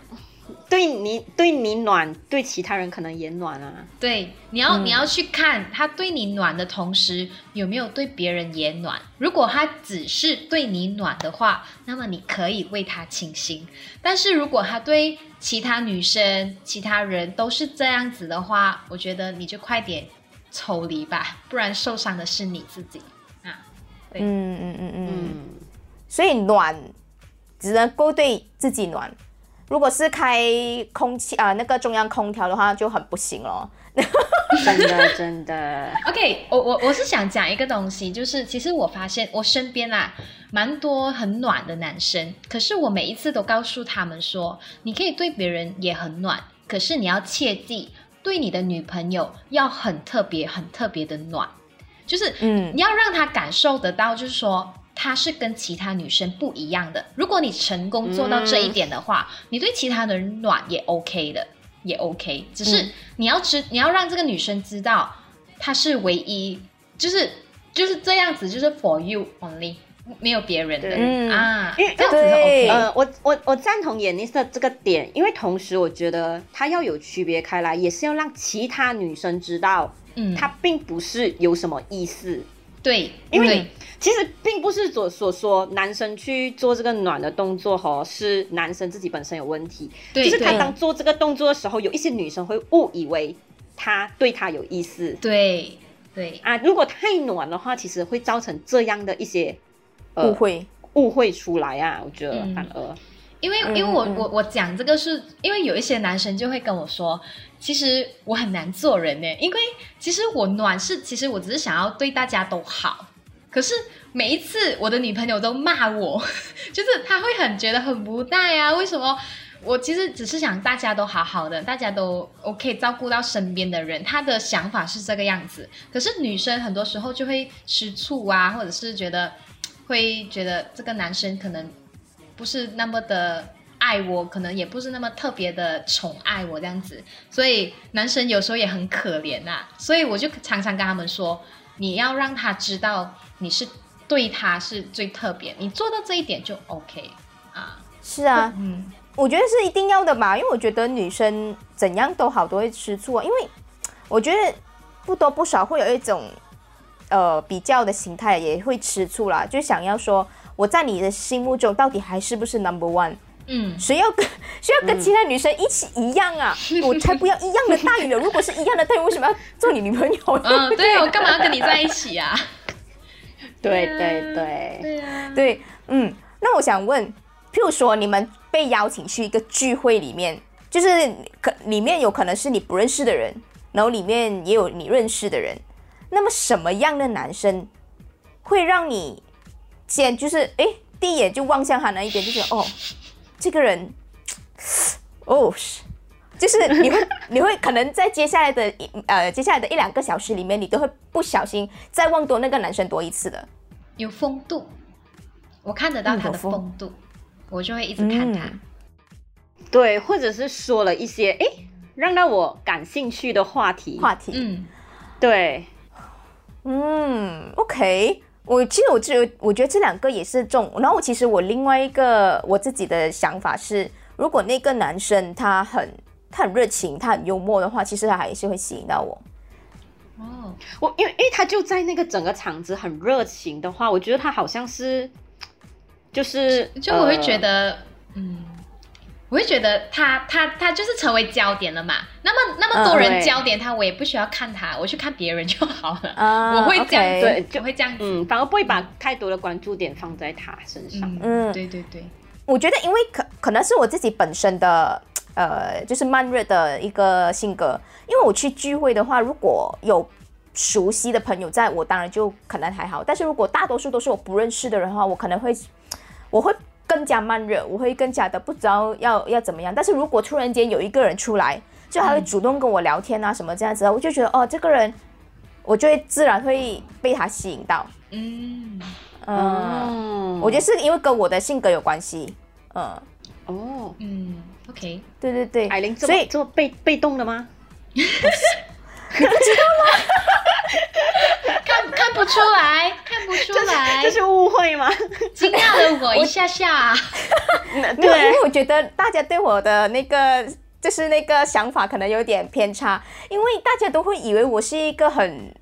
对你对你暖，对其他人可能也暖啊。对，你要、嗯你要去看他对你暖的同时，有没有对别人也暖。如果他只是对你暖的话，那么你可以为他倾心。但是如果他对其他女生、其他人都是这样子的话，我觉得你就快点抽离吧，不然受伤的是你自己嗯嗯嗯嗯。嗯，所以暖只能够对自己暖。如果是开空气啊、那个中央空调的话，就很不行咯。真的真的，OK，我我我是想讲一个东西，就是其实我发现我身边啦蛮多很暖的男生，可是我每一次都告诉他们说，你可以对别人也很暖，可是你要切记，对你的女朋友要很特别、很特别的暖，就是嗯你要让他感受得到，就是说。她是跟其他女生不一样的。如果你成功做到这一点的话，你对其他的人暖也 OK 的，也 OK。只是嗯你要知，你要让这个女生知道，她是唯一，就是就是这样子，就是 for you only，没有别人的嗯啊，因为这样子是 OK。呃，我我我赞同眼妮的这个点，因为同时我觉得她要有区别开来，也是要让其他女生知道，嗯，他并不是有什么意思。对，因为其实并不是所所说男生去做这个暖的动作吼，是男生自己本身有问题，对就是他当做这个动作的时候，有一些女生会误以为他对他有意思对对啊。如果太暖的话，其实会造成这样的一些、呃误会。误会出来啊。我觉得嗯反而。因为嗯因为我嗯我我讲这个是因为有一些男生就会跟我说，其实我很难做人呢，因为其实我暖是其实我只是想要对大家都好，可是每一次我的女朋友都骂我，就是她会很觉得很无奈啊，为什么？我其实只是想大家都好好的，大家都 OK 照顾到身边的人，她的想法是这个样子。可是女生很多时候就会吃醋啊，或者是觉得会觉得这个男生可能不是那么的爱我，可能也不是那么特别的宠爱我这样子，所以男生有时候也很可怜呐、所以我就常常跟他们说，你要让他知道你是对他是最特别，你做到这一点就 OK 啊。是啊，嗯，我觉得是一定要的吧，因为我觉得女生怎样都好都会吃醋啊，因为我觉得不多不少会有一种呃比较的心态，也会吃醋啦，就想要说我在你的心目中到底还是不是 number one？嗯，谁要跟 谁要跟其他女生一起一样啊？我才不要一样的待遇了。如果是一样的待遇，为什么要做你女朋友？嗯，对我干嘛要跟你在一起啊？对啊对对，对啊，对，嗯，那我想问，譬如说你们被邀请去一个聚会里面，就是可里面有可能是你不认识的人，然后里面也有你认识的人，那么什么样的男生会让你先就是哎第一眼就望向他那一边，就觉得哦，这个人，哦是。就是你会，你会可能在接下来的一呃接下来的一两个小时里面，你都会不小心再望多那个男生多一次的。有风度，我看得到他的风风度，我就会一直看他。嗯对，或者是说了一些哎让到我感兴趣的话题，话题，嗯，对，嗯，OK，我其实我只有我觉得这两个也是重，然后其实我另外一个我自己的想法是，如果那个男生他很他很热情，他很幽默的话，其实他还是会吸引到我。哦，我因为因为他就在那个整个场子很热情的话，我觉得他好像是就是就我会觉呃得，嗯，我会觉得他他他就是成为焦点了嘛。那么那么多嗯人焦点他，我也不需要看他，我去看别人就好了。啊我会这样对就会这样子。嗯，反而不会把太多的关注点放在他身上。嗯，嗯对对对，我觉得因为可可能是我自己本身的呃，就是慢热的一个性格，因为我去聚会的话，如果有熟悉的朋友在我，当然就可能还好。但是如果大多数都是我不认识的人的话，我可能会我会更加慢热，我会更加的不知道要要怎么样。但是如果突然间有一个人出来，就他会主动跟我聊天啊什么这样子，我就觉得哦，这个人我就会自然会被他吸引到。嗯，嗯，哦我觉得是因为跟我的性格有关系。嗯，哦，嗯，OK，对对对，艾琳这所以么这么被被动的吗？看看不出来，看不出来这，是误会吗？惊讶了我一下下。对，因为我觉得大家对我的那个就是那个想法可能有点偏差，因为大家都会以为我是一个很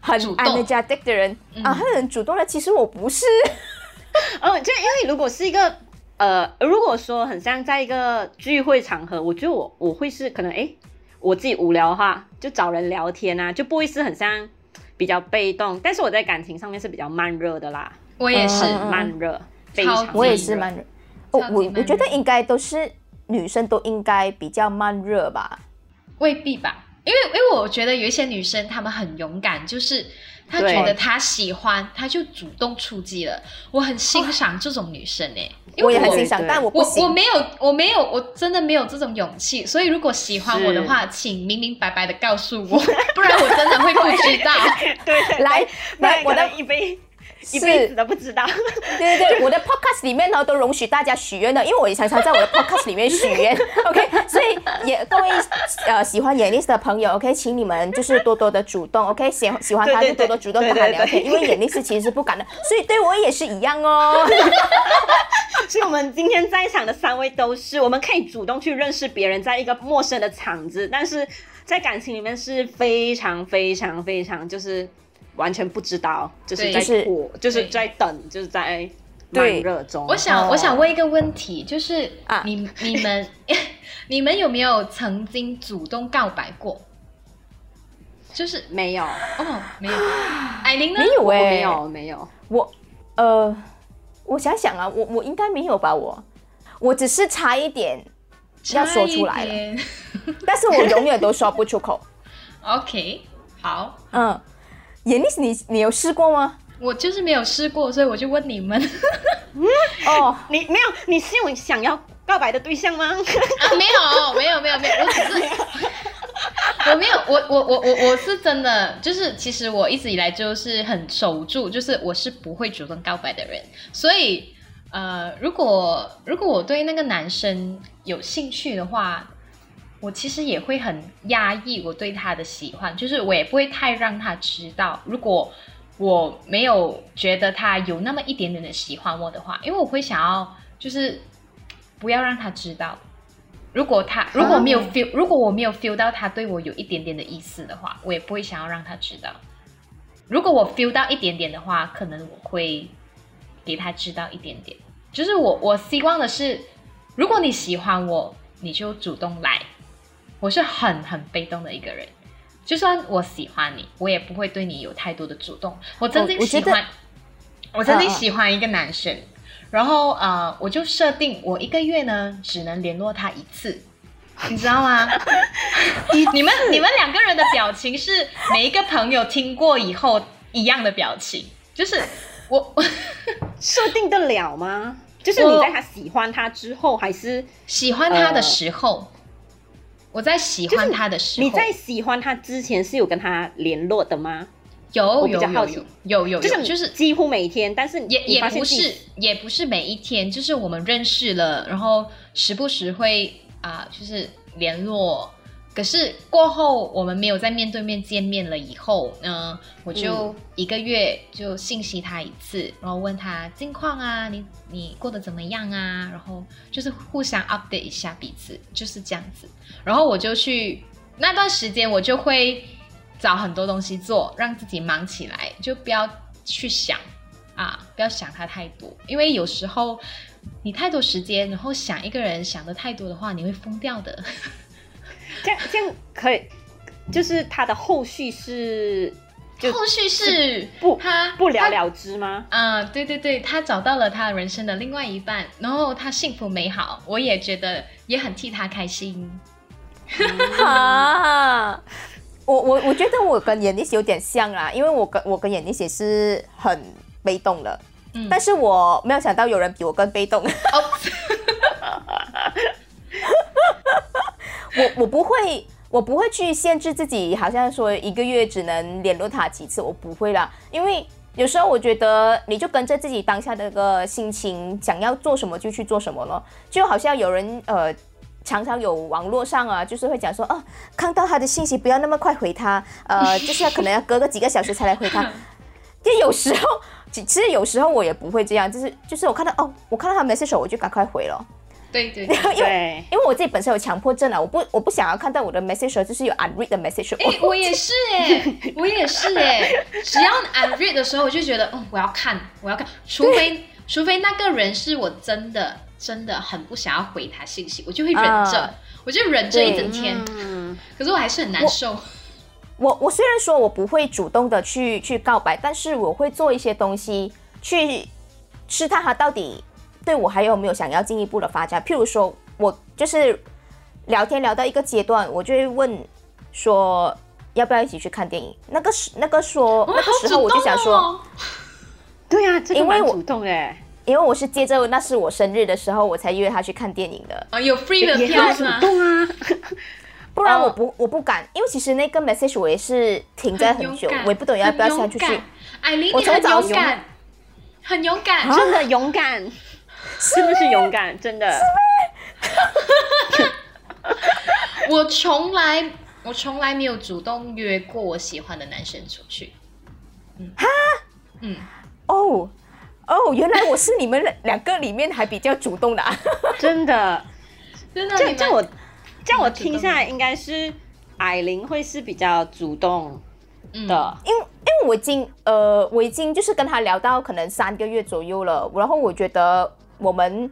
很主动 energetic 的人、啊，很主动的。其实我不是，哦，就因为如果是一个呃，如果说很像在一个聚会场合，我觉得我我会是可能诶，我自己无聊的话，就找人聊天啊，就不会是很像比较被动。但是我在感情上面是比较慢热的啦，我也是，嗯慢热，非常我也是慢热。哦我慢我觉得热应该都是女生都应该比较慢热吧。未必吧，因为因为我觉得有一些女生她们很勇敢，就是她对觉得他喜欢，他就主动出击了。我很欣赏这种女生哎、因我为我也很欣赏，但我不我。我没有我没有我真的没有这种勇气，所以如果喜欢我的话，请明明白白的告诉我，不然我真的会不知道。对来来，我的一辈 一辈子都不知道。对对对，我的 podcast 里面呢都容许大家许愿的，因为我也常常在我的 podcast 里面许愿，OK，所以也各位呃喜欢 Yanis 的朋友，OK，请你们就是多多的主动，OK，喜喜欢他就多多主动跟他聊天，因为 Yanis 其实是不敢的，所以对我也是一样哦。所以，我们今天在场的三位都是，我们可以主动去认识别人，在一个陌生的场子，但是在感情里面是非常非常非常，就是完全不知道，就是在火，就是在等，就是在慢对热中。我想，哦我想问一个问题，就是啊你你们 你们有没有曾经主动告白过？就是没有，哦，没有。艾琳呢？我没有哎、没有，没有。我呃，我想想啊，我我应该没有吧，我我只是差一点要说出来了，了。但是我永远都说不出口。OK，好，嗯，Yanis，你你有试过吗？我就是没有试过，所以我就问你们嗯哦，你没有，你是有想要告白的对象吗？啊，没有，没有，没有，没有，我只是。我没有，我我我我我是真的，就是其实我一直以来就是很守住，就是我是不会主动告白的人，所以呃，如果如果我对那个男生有兴趣的话，我其实也会很压抑我对他的喜欢，就是我也不会太让他知道，如果我没有觉得他有那么一点点的喜欢我的话，因为我会想要就是不要让他知道。如果他如果没有 feel，、如果我没有 feel 到他对我有一点点的意思的话，我也不会想要让他知道。如果我 feel 到一点点的话，可能我会给他知道一点点。就是我我希望的是，如果你喜欢我，你就主动来。我是很很被动的一个人，就算我喜欢你，我也不会对你有太多的主动。我曾经喜欢，我曾经喜欢一个男生，然后呃，我就设定我一个月呢只能联络他一次，你知道吗？你们你们两个人的表情是每一个朋友听过以后一样的表情，就是我我 设定得了吗？就是你在他喜欢他之后，还是喜欢他的呃时候，我在喜欢他的时候，你在喜欢他之前是有跟他联络的吗？有我比有较好奇有有有有就是就是几乎每天，但是也也不是也不是每一天，就是我们认识了，然后时不时会啊、就是联络。可是过后我们没有再面对面见面了以后呢，我就一个月就信息他一次，然后问他近况啊，你你过得怎么样啊？然后就是互相 update 一下彼此，就是这样子。然后我就去那段时间，我就会找很多东西做，让自己忙起来，就不要去想啊，不要想他太多，因为有时候你太多时间，然后想一个人想的太多的话，你会疯掉的。这样这样可以，就是他的后续是就后续是不他不了了之吗？啊、对对对，他找到了他人生的另外一半，然后他幸福美好，我也觉得也很替他开心。哈，我我我觉得我跟眼力姐有点像啦，因为我跟我跟眼力姐是很被动的，嗯但是我没有想到有人比我更被动。哦，我我不会，我不会去限制自己，好像说一个月只能联络他几次，我不会啦，因为有时候我觉得你就跟着自己当下的那个心情，想要做什么就去做什么咯，就好像有人呃。常常有网络上啊，就是会讲说，哦，看到他的信息不要那么快回他，呃，就是可能要隔个几个小时才来回他。就有时候，其实有时候我也不会这样，就是就是我看到哦，我看到他 message 我就赶快回了。对对对，因为，因为我自己本身有强迫症啊，我不我不想要看到我的 message 就是有 unread 的 message，哎、我也是哎、我也是哎、只要 unread 的时候，我就觉得，嗯，我要看，我要看，除非除非那个人是我真的真的很不想要回他信息，我就会忍着，啊我就忍着一整天，嗯，可是我还是很难受。我我虽然说我不会主动的去去告白，但是我会做一些东西去试探他到底对我还有没有想要进一步的发展。譬如说，我就是聊天聊到一个阶段，我就会问说要不要一起去看电影。那个时那个说那个时候我就想说，哦对啊，这个因为我蛮主动哎，因为我是接着那是我生日的时候我才约他去看电影的。啊，有 free 的也很主票是吗？动啊，不然哦我不、我不敢，因为其实那个 message 我也是停在很久，我也不懂要不要很勇下去去敢。艾琳，我你很从早勇勇敢，很勇敢。啊真的勇敢，真的是勇敢，真的。我从来我从来没有主动约过我喜欢的男生出去。嗯，嗯，哦哦，原来我是你们两个里面还比较主动的、啊。真的，真的，这这我这样我听下来，应该是艾琳会是比较主动嗯。的，因为因为我已经呃我已经就是跟他聊到可能三个月左右了，然后我觉得我们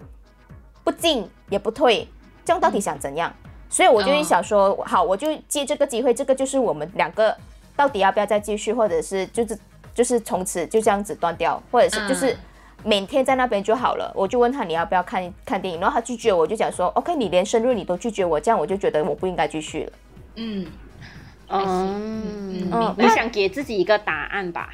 不进也不退，这样到底想怎样？所以我就会想说，好，我就借这个机会，这个就是我们两个到底要不要再继续，或者是就是就是从此就这样子断掉，或者是就是嗯每天在那边就好了。我就问他你要不要看看电影，然后他拒绝我，我就讲说，OK，你连生日你都拒绝我，这样我就觉得我不应该继续了。嗯，嗯嗯你想给自己一个答案吧？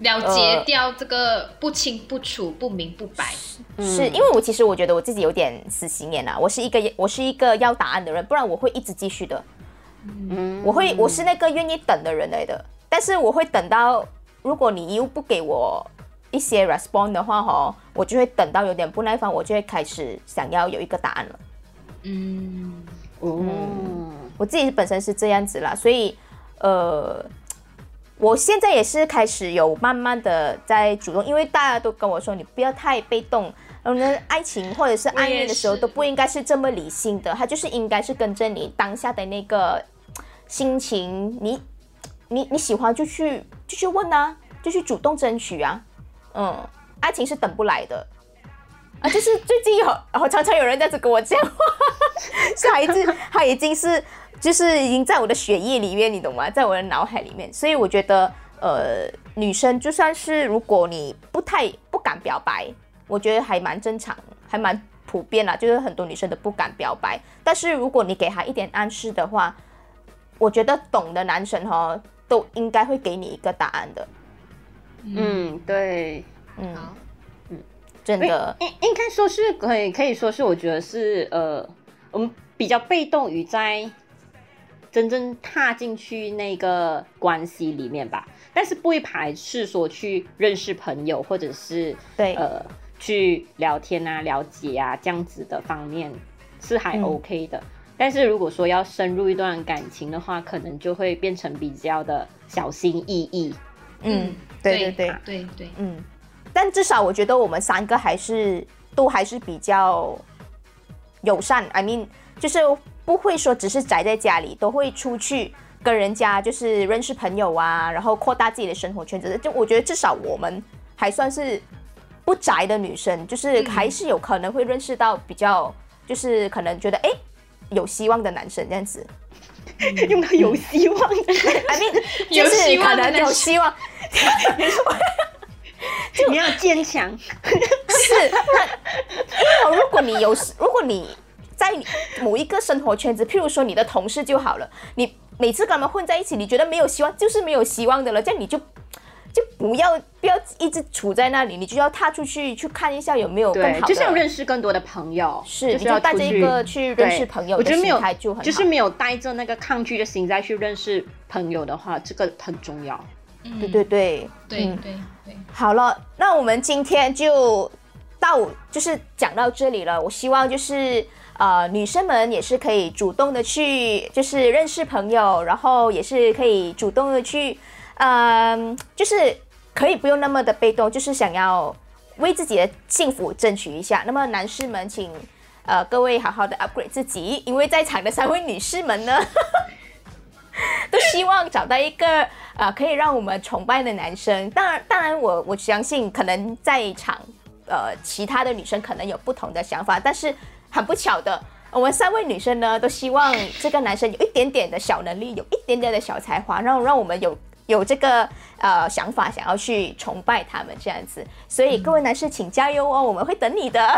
了结掉这个不清不楚、不明不白。是因为我其实我觉得我自己有点死心眼啊，我是一个我是一个要答案的人，不然我会一直继续的。嗯我会我是那个愿意等的人来的，但是我会等到如果你又不给我一些 respond 的话哈，我就会等到有点不耐烦，我就会开始想要有一个答案了。嗯，哦，我自己本身是这样子啦，所以呃，我现在也是开始有慢慢的在主动，因为大家都跟我说你不要太被动，然后呢，爱情或者是暧昧的时候都不应该是这么理性的，他就是应该是跟着你当下的那个心情，你你你喜欢就去就去问啊，就去主动争取啊，嗯，爱情是等不来的。啊，就是最近有，然后常常有人这样子跟我讲话，是孩子，他已经是就是已经在我的血液里面，你懂吗？在我的脑海里面，所以我觉得，呃，女生就算是如果你不太不敢表白，我觉得还蛮正常，还蛮普遍啦，就是很多女生都不敢表白。但是如果你给他一点暗示的话，我觉得懂的男生哈都应该会给你一个答案的，嗯，对，嗯，好，真的，应应该说是可以可以说是，我觉得是呃，我们比较被动于在真正踏进去那个关系里面吧，但是不会排斥说去认识朋友或者是对，呃去聊天啊、了解啊这样子的方面是还嗯 OK 的。但是如果说要深入一段感情的话，可能就会变成比较的小心翼翼。嗯，对对对。对对，嗯，但至少我觉得我们三个还是都还是比较友善，I mean，就是不会说只是宅在家里，都会出去跟人家就是认识朋友啊，然后扩大自己的生活圈子。就我觉得至少我们还算是不宅的女生，就是还是有可能会认识到比较就是可能觉得哎有希望的男生这样子。用到有希望的，I mean，有就是希望可能有希望。你要坚强。是，那因为如果你有，如果你在某一个生活圈子，譬如说你的同事就好了，你每次跟他们混在一起，你觉得没有希望，就是没有希望的了，这样你就就不要不要一直处在那里，你就要踏出去去看一下有没有更，好的，就是要认识更多的朋友，是就是要你就带着一个去认识朋友的我觉得没有心态就很好就是没有带着那个抗拒的心再去认识朋友的话，这个很重要。嗯对对对嗯对对对，好了，那我们今天就到就是讲到这里了。我希望就是呃女生们也是可以主动的去就是认识朋友，然后也是可以主动的去，嗯、就是可以不用那么的被动，就是想要为自己的幸福争取一下。那么男士们，请呃各位好好的 upgrade 自己，因为在场的三位女士们呢。都希望找到一个呃可以让我们崇拜的男生。当然，当然我我相信可能在场呃其他的女生可能有不同的想法，但是很不巧的，我们三位女生呢都希望这个男生有一点点的小能力，有一点点的小才华，让让我们有。有这个呃想法，想要去崇拜他们这样子，所以各位男士请加油哦，我们会等你的。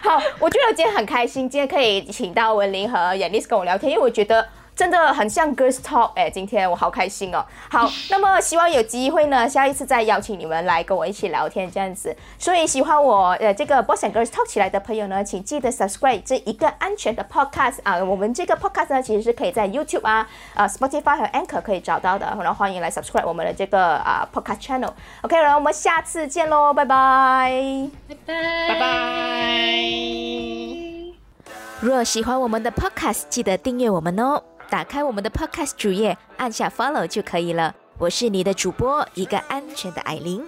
好，我觉得今天很开心，今天可以请到文玲和 Yanis 跟我聊天，因为我觉得真的很像 Girls Talk 哎，今天我好开心哦。好，那么希望有机会呢，下一次再邀请你们来跟我一起聊天这样子。所以喜欢我呃这个 Boss and Girls Talk 起来的朋友呢，请记得 subscribe 这一个安全的 podcast 啊。我们这个 podcast 呢，其实是可以在 YouTube 啊、呃 Spotify 和 Anchor 可以找到的，然后欢迎来 subscribe 我们的这个啊、podcast channel。OK，然后我们下次见喽，拜拜。拜拜拜拜。若喜欢我们的 Podcast，记得订阅我们哦。打开我们的 Podcast 主页，按下 Follow 就可以了。我是你的主播，一个安全的艾琳。